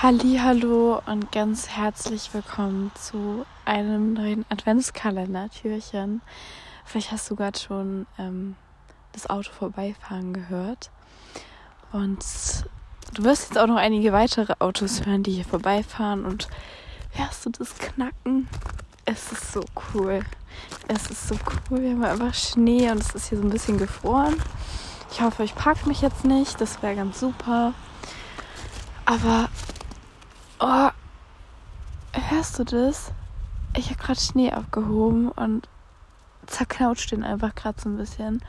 Hallo und ganz herzlich willkommen zu einem neuen Adventskalender-Türchen. Vielleicht hast du gerade schon ähm, das Auto vorbeifahren gehört. Und du wirst jetzt auch noch einige weitere Autos hören, die hier vorbeifahren. Und hörst du das Knacken? Es ist so cool. Es ist so cool. Wir haben einfach Schnee und es ist hier so ein bisschen gefroren. Ich hoffe, ich packe mich jetzt nicht. Das wäre ganz super. Aber Oh, hörst du das? Ich habe gerade Schnee abgehoben und zerknautscht den einfach gerade so ein bisschen.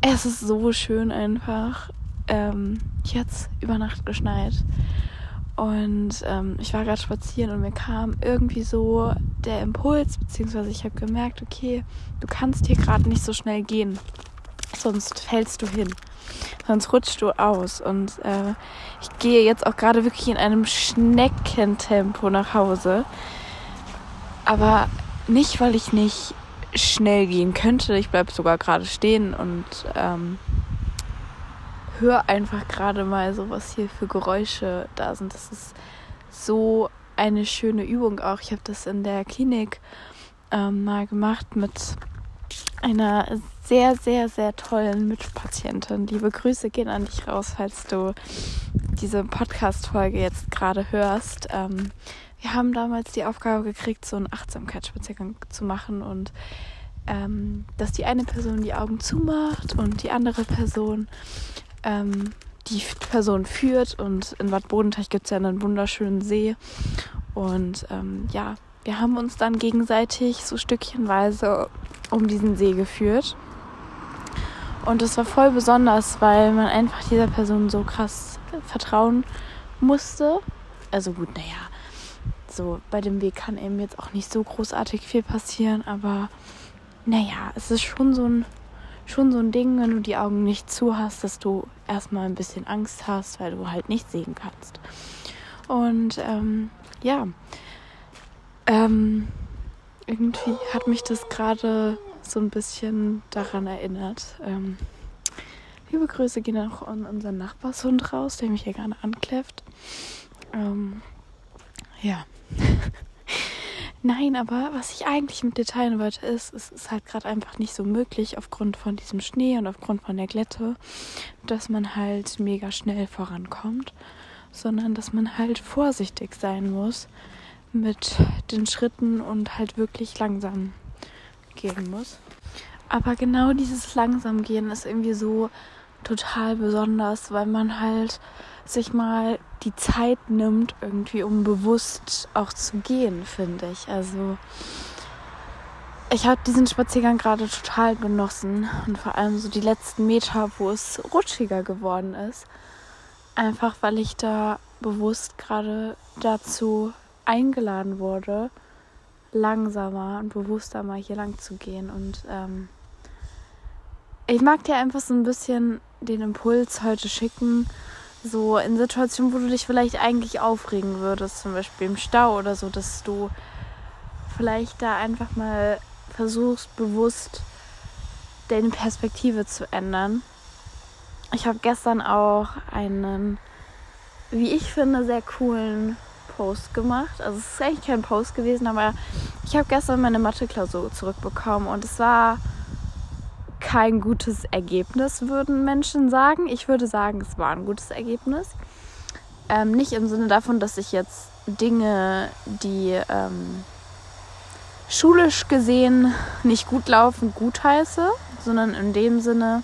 Es ist so schön einfach. Ähm, jetzt über Nacht geschneit. Und ähm, ich war gerade spazieren und mir kam irgendwie so der Impuls, beziehungsweise ich habe gemerkt, okay, du kannst hier gerade nicht so schnell gehen, sonst fällst du hin sonst rutschst du aus. Und äh, ich gehe jetzt auch gerade wirklich in einem Schneckentempo nach Hause. Aber nicht, weil ich nicht schnell gehen könnte. Ich bleibe sogar gerade stehen und ähm, höre einfach gerade mal so, was hier für Geräusche da sind. Das ist so eine schöne Übung auch. Ich habe das in der Klinik ähm, mal gemacht mit einer sehr, sehr, sehr tollen Mitpatientin. Liebe Grüße gehen an dich raus, falls du diese Podcast-Folge jetzt gerade hörst. Ähm, wir haben damals die Aufgabe gekriegt, so einen Achtsamkeitsspaziergang zu machen und ähm, dass die eine Person die Augen zumacht und die andere Person ähm, die Person führt. Und in Bad Bodenteich gibt es ja einen wunderschönen See. Und ähm, ja, wir haben uns dann gegenseitig so stückchenweise um diesen See geführt. Und es war voll besonders, weil man einfach dieser Person so krass vertrauen musste. Also gut, naja, so bei dem Weg kann eben jetzt auch nicht so großartig viel passieren, aber naja, es ist schon so ein, schon so ein Ding, wenn du die Augen nicht zu hast, dass du erstmal ein bisschen Angst hast, weil du halt nicht sehen kannst. Und ähm, ja, ähm, irgendwie hat mich das gerade so ein bisschen daran erinnert. Ähm, liebe Grüße gehen auch an unseren Nachbarshund raus, der mich hier gerade ankläfft. Ähm, ja. Nein, aber was ich eigentlich mit dir teilen wollte, ist, es ist halt gerade einfach nicht so möglich aufgrund von diesem Schnee und aufgrund von der Glätte, dass man halt mega schnell vorankommt, sondern dass man halt vorsichtig sein muss mit den Schritten und halt wirklich langsam gehen muss. Aber genau dieses langsam gehen ist irgendwie so total besonders, weil man halt sich mal die Zeit nimmt, irgendwie um bewusst auch zu gehen, finde ich. Also ich habe diesen Spaziergang gerade total genossen und vor allem so die letzten Meter, wo es rutschiger geworden ist. Einfach weil ich da bewusst gerade dazu eingeladen wurde, langsamer und bewusster mal hier lang zu gehen. Und ähm, ich mag dir einfach so ein bisschen den Impuls heute schicken, so in Situationen, wo du dich vielleicht eigentlich aufregen würdest, zum Beispiel im Stau oder so, dass du vielleicht da einfach mal versuchst, bewusst deine Perspektive zu ändern. Ich habe gestern auch einen, wie ich finde, sehr coolen Post gemacht. Also es ist eigentlich kein Post gewesen, aber ich habe gestern meine Mathe-Klausur zurückbekommen und es war kein gutes Ergebnis, würden Menschen sagen. Ich würde sagen, es war ein gutes Ergebnis. Ähm, nicht im Sinne davon, dass ich jetzt Dinge, die ähm, schulisch gesehen nicht gut laufen, gut heiße, sondern in dem Sinne,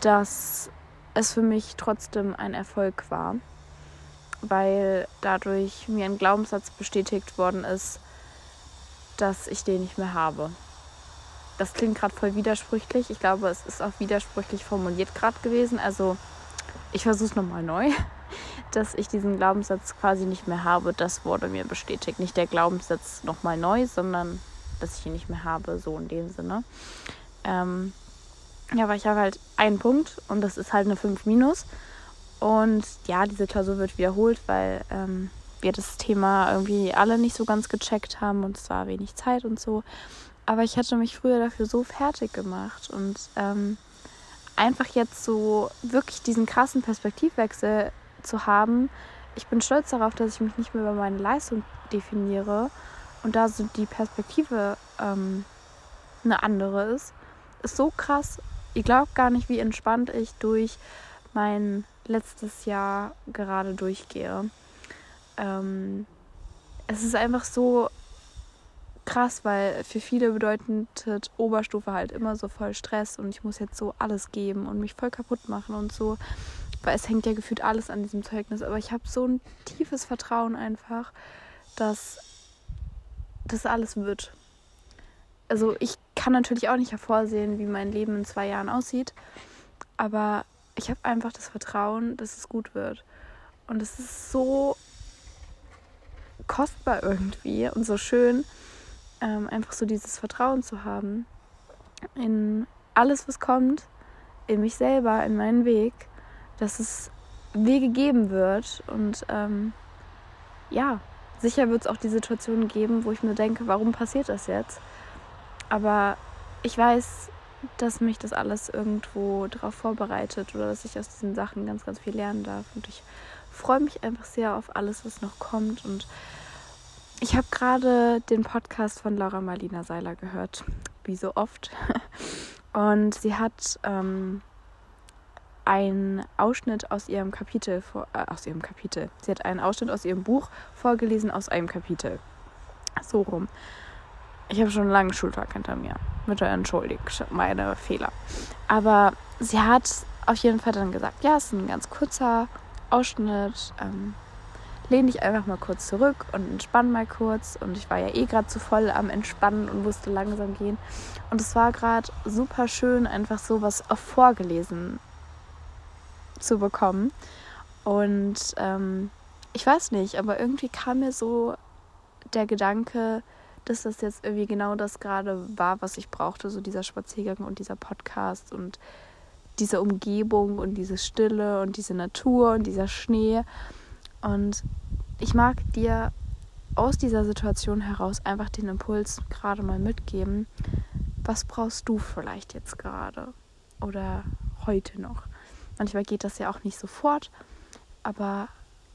dass es für mich trotzdem ein Erfolg war weil dadurch mir ein Glaubenssatz bestätigt worden ist, dass ich den nicht mehr habe. Das klingt gerade voll widersprüchlich. Ich glaube, es ist auch widersprüchlich formuliert gerade gewesen. Also ich versuche es nochmal neu, dass ich diesen Glaubenssatz quasi nicht mehr habe. Das wurde mir bestätigt. Nicht der Glaubenssatz nochmal neu, sondern dass ich ihn nicht mehr habe, so in dem Sinne. Ähm, ja, aber ich habe halt einen Punkt und das ist halt eine 5 minus. Und ja, diese Klausur wird wiederholt, weil ähm, wir das Thema irgendwie alle nicht so ganz gecheckt haben und es war wenig Zeit und so. Aber ich hatte mich früher dafür so fertig gemacht und ähm, einfach jetzt so wirklich diesen krassen Perspektivwechsel zu haben, ich bin stolz darauf, dass ich mich nicht mehr über meine Leistung definiere und da so die Perspektive ähm, eine andere ist, ist so krass. Ihr glaubt gar nicht, wie entspannt ich durch mein letztes Jahr gerade durchgehe. Ähm, es ist einfach so krass, weil für viele bedeutet Oberstufe halt immer so voll Stress und ich muss jetzt so alles geben und mich voll kaputt machen und so, weil es hängt ja gefühlt alles an diesem Zeugnis. Aber ich habe so ein tiefes Vertrauen einfach, dass das alles wird. Also ich kann natürlich auch nicht hervorsehen, wie mein Leben in zwei Jahren aussieht, aber ich habe einfach das Vertrauen, dass es gut wird. Und es ist so kostbar irgendwie und so schön, ähm, einfach so dieses Vertrauen zu haben in alles, was kommt, in mich selber, in meinen Weg, dass es Wege geben wird. Und ähm, ja, sicher wird es auch die Situationen geben, wo ich mir denke, warum passiert das jetzt? Aber ich weiß, dass mich das alles irgendwo darauf vorbereitet oder dass ich aus diesen Sachen ganz, ganz viel lernen darf. Und ich freue mich einfach sehr auf alles, was noch kommt. Und ich habe gerade den Podcast von Laura Marlina Seiler gehört, wie so oft. Und sie hat ähm, einen Ausschnitt aus ihrem Kapitel, vor, äh, aus ihrem Kapitel. Sie hat einen Ausschnitt aus ihrem Buch vorgelesen aus einem Kapitel. So rum. Ich habe schon einen langen Schultag hinter mir. Bitte entschuldigt meine Fehler. Aber sie hat auf jeden Fall dann gesagt, ja, es ist ein ganz kurzer Ausschnitt. Ähm, lehn dich einfach mal kurz zurück und entspann mal kurz. Und ich war ja eh gerade zu voll am Entspannen und musste langsam gehen. Und es war gerade super schön, einfach so was vorgelesen zu bekommen. Und ähm, ich weiß nicht, aber irgendwie kam mir so der Gedanke, dass das jetzt irgendwie genau das gerade war, was ich brauchte, so dieser Spaziergang und dieser Podcast und diese Umgebung und diese Stille und diese Natur und dieser Schnee. Und ich mag dir aus dieser Situation heraus einfach den Impuls gerade mal mitgeben. Was brauchst du vielleicht jetzt gerade oder heute noch? Manchmal geht das ja auch nicht sofort, aber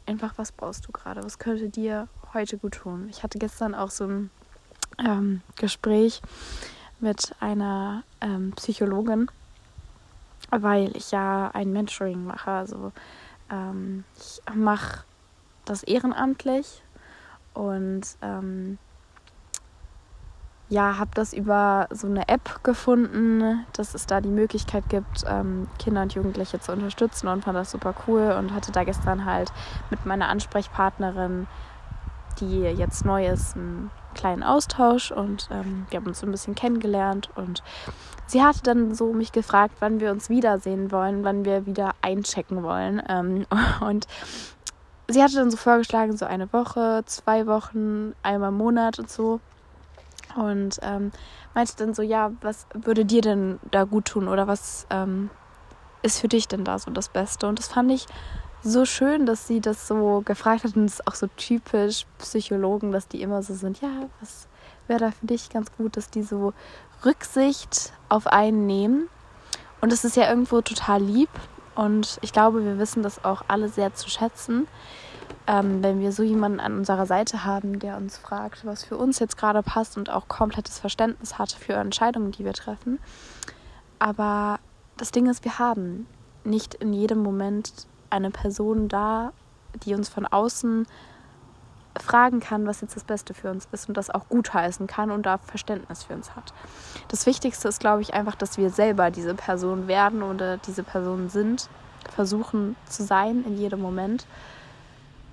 einfach, was brauchst du gerade? Was könnte dir heute gut tun? Ich hatte gestern auch so ein ähm, Gespräch mit einer ähm, Psychologin, weil ich ja ein Mentoring mache. Also ähm, ich mache das ehrenamtlich und ähm, ja, habe das über so eine App gefunden, dass es da die Möglichkeit gibt, ähm, Kinder und Jugendliche zu unterstützen und fand das super cool und hatte da gestern halt mit meiner Ansprechpartnerin, die jetzt neu ist, einen kleinen Austausch und ähm, wir haben uns so ein bisschen kennengelernt und sie hatte dann so mich gefragt, wann wir uns wiedersehen wollen, wann wir wieder einchecken wollen ähm, und sie hatte dann so vorgeschlagen, so eine Woche, zwei Wochen, einmal im Monat und so. Und ähm, meinte dann so, ja, was würde dir denn da gut tun oder was ähm, ist für dich denn da so das Beste? Und das fand ich so schön, dass sie das so gefragt hat. Und es ist auch so typisch Psychologen, dass die immer so sind, ja, was wäre da für dich ganz gut, dass die so Rücksicht auf einen nehmen. Und es ist ja irgendwo total lieb. Und ich glaube, wir wissen das auch alle sehr zu schätzen ähm, wenn wir so jemanden an unserer Seite haben, der uns fragt, was für uns jetzt gerade passt und auch komplettes Verständnis hat für Entscheidungen, die wir treffen. Aber das Ding ist, wir haben nicht in jedem Moment eine Person da, die uns von außen fragen kann, was jetzt das Beste für uns ist und das auch gutheißen kann und da Verständnis für uns hat. Das Wichtigste ist, glaube ich, einfach, dass wir selber diese Person werden oder diese Person sind, versuchen zu sein in jedem Moment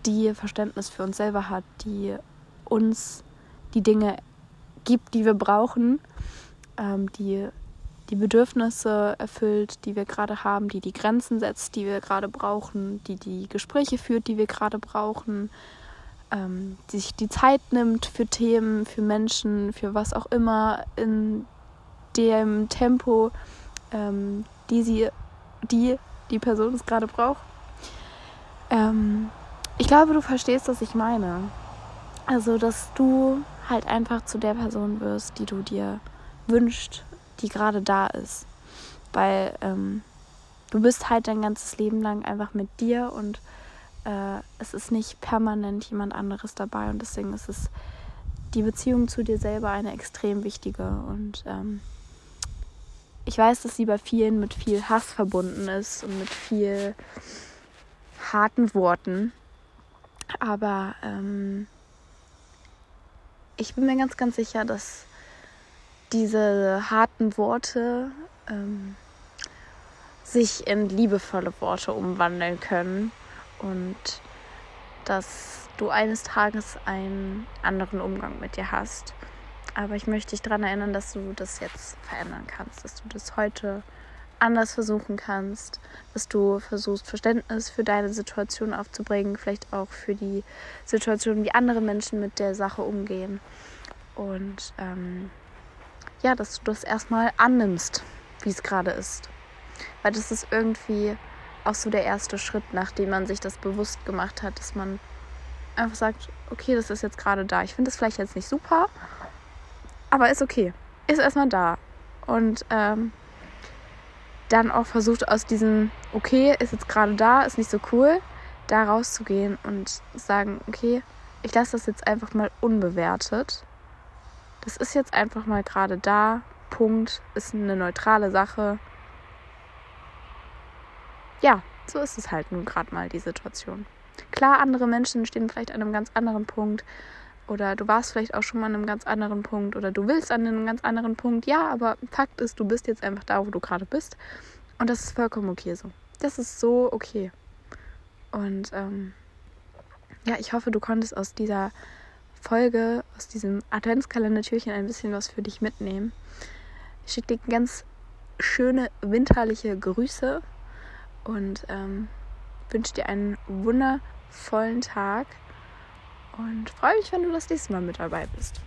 die Verständnis für uns selber hat, die uns die Dinge gibt, die wir brauchen, ähm, die die Bedürfnisse erfüllt, die wir gerade haben, die die Grenzen setzt, die wir gerade brauchen, die die Gespräche führt, die wir gerade brauchen, ähm, die sich die Zeit nimmt für Themen, für Menschen, für was auch immer in dem Tempo, ähm, die sie, die die Person es gerade braucht. Ähm, ich glaube, du verstehst, was ich meine. Also, dass du halt einfach zu der Person wirst, die du dir wünschst, die gerade da ist. Weil ähm, du bist halt dein ganzes Leben lang einfach mit dir und äh, es ist nicht permanent jemand anderes dabei und deswegen ist es die Beziehung zu dir selber eine extrem wichtige und ähm, ich weiß, dass sie bei vielen mit viel Hass verbunden ist und mit viel harten Worten. Aber ähm, ich bin mir ganz, ganz sicher, dass diese harten Worte ähm, sich in liebevolle Worte umwandeln können und dass du eines Tages einen anderen Umgang mit dir hast. Aber ich möchte dich daran erinnern, dass du das jetzt verändern kannst, dass du das heute anders versuchen kannst, dass du versuchst, Verständnis für deine Situation aufzubringen, vielleicht auch für die Situation, wie andere Menschen mit der Sache umgehen. Und ähm, ja, dass du das erstmal annimmst, wie es gerade ist. Weil das ist irgendwie auch so der erste Schritt, nachdem man sich das bewusst gemacht hat, dass man einfach sagt, okay, das ist jetzt gerade da. Ich finde es vielleicht jetzt nicht super, aber ist okay. Ist erstmal da. Und ähm, dann auch versucht aus diesem, okay, ist jetzt gerade da, ist nicht so cool, da rauszugehen und sagen, okay, ich lasse das jetzt einfach mal unbewertet. Das ist jetzt einfach mal gerade da. Punkt. Ist eine neutrale Sache. Ja, so ist es halt nun gerade mal die Situation. Klar, andere Menschen stehen vielleicht an einem ganz anderen Punkt oder du warst vielleicht auch schon mal an einem ganz anderen Punkt oder du willst an einem ganz anderen Punkt. Ja, aber Fakt ist, du bist jetzt einfach da, wo du gerade bist. Und das ist vollkommen okay so. Das ist so okay. Und ähm, ja, ich hoffe, du konntest aus dieser Folge, aus diesem Adventskalender-Türchen ein bisschen was für dich mitnehmen. Ich schicke dir ganz schöne winterliche Grüße und ähm, wünsche dir einen wundervollen Tag und freue mich, wenn du das nächste Mal mit dabei bist.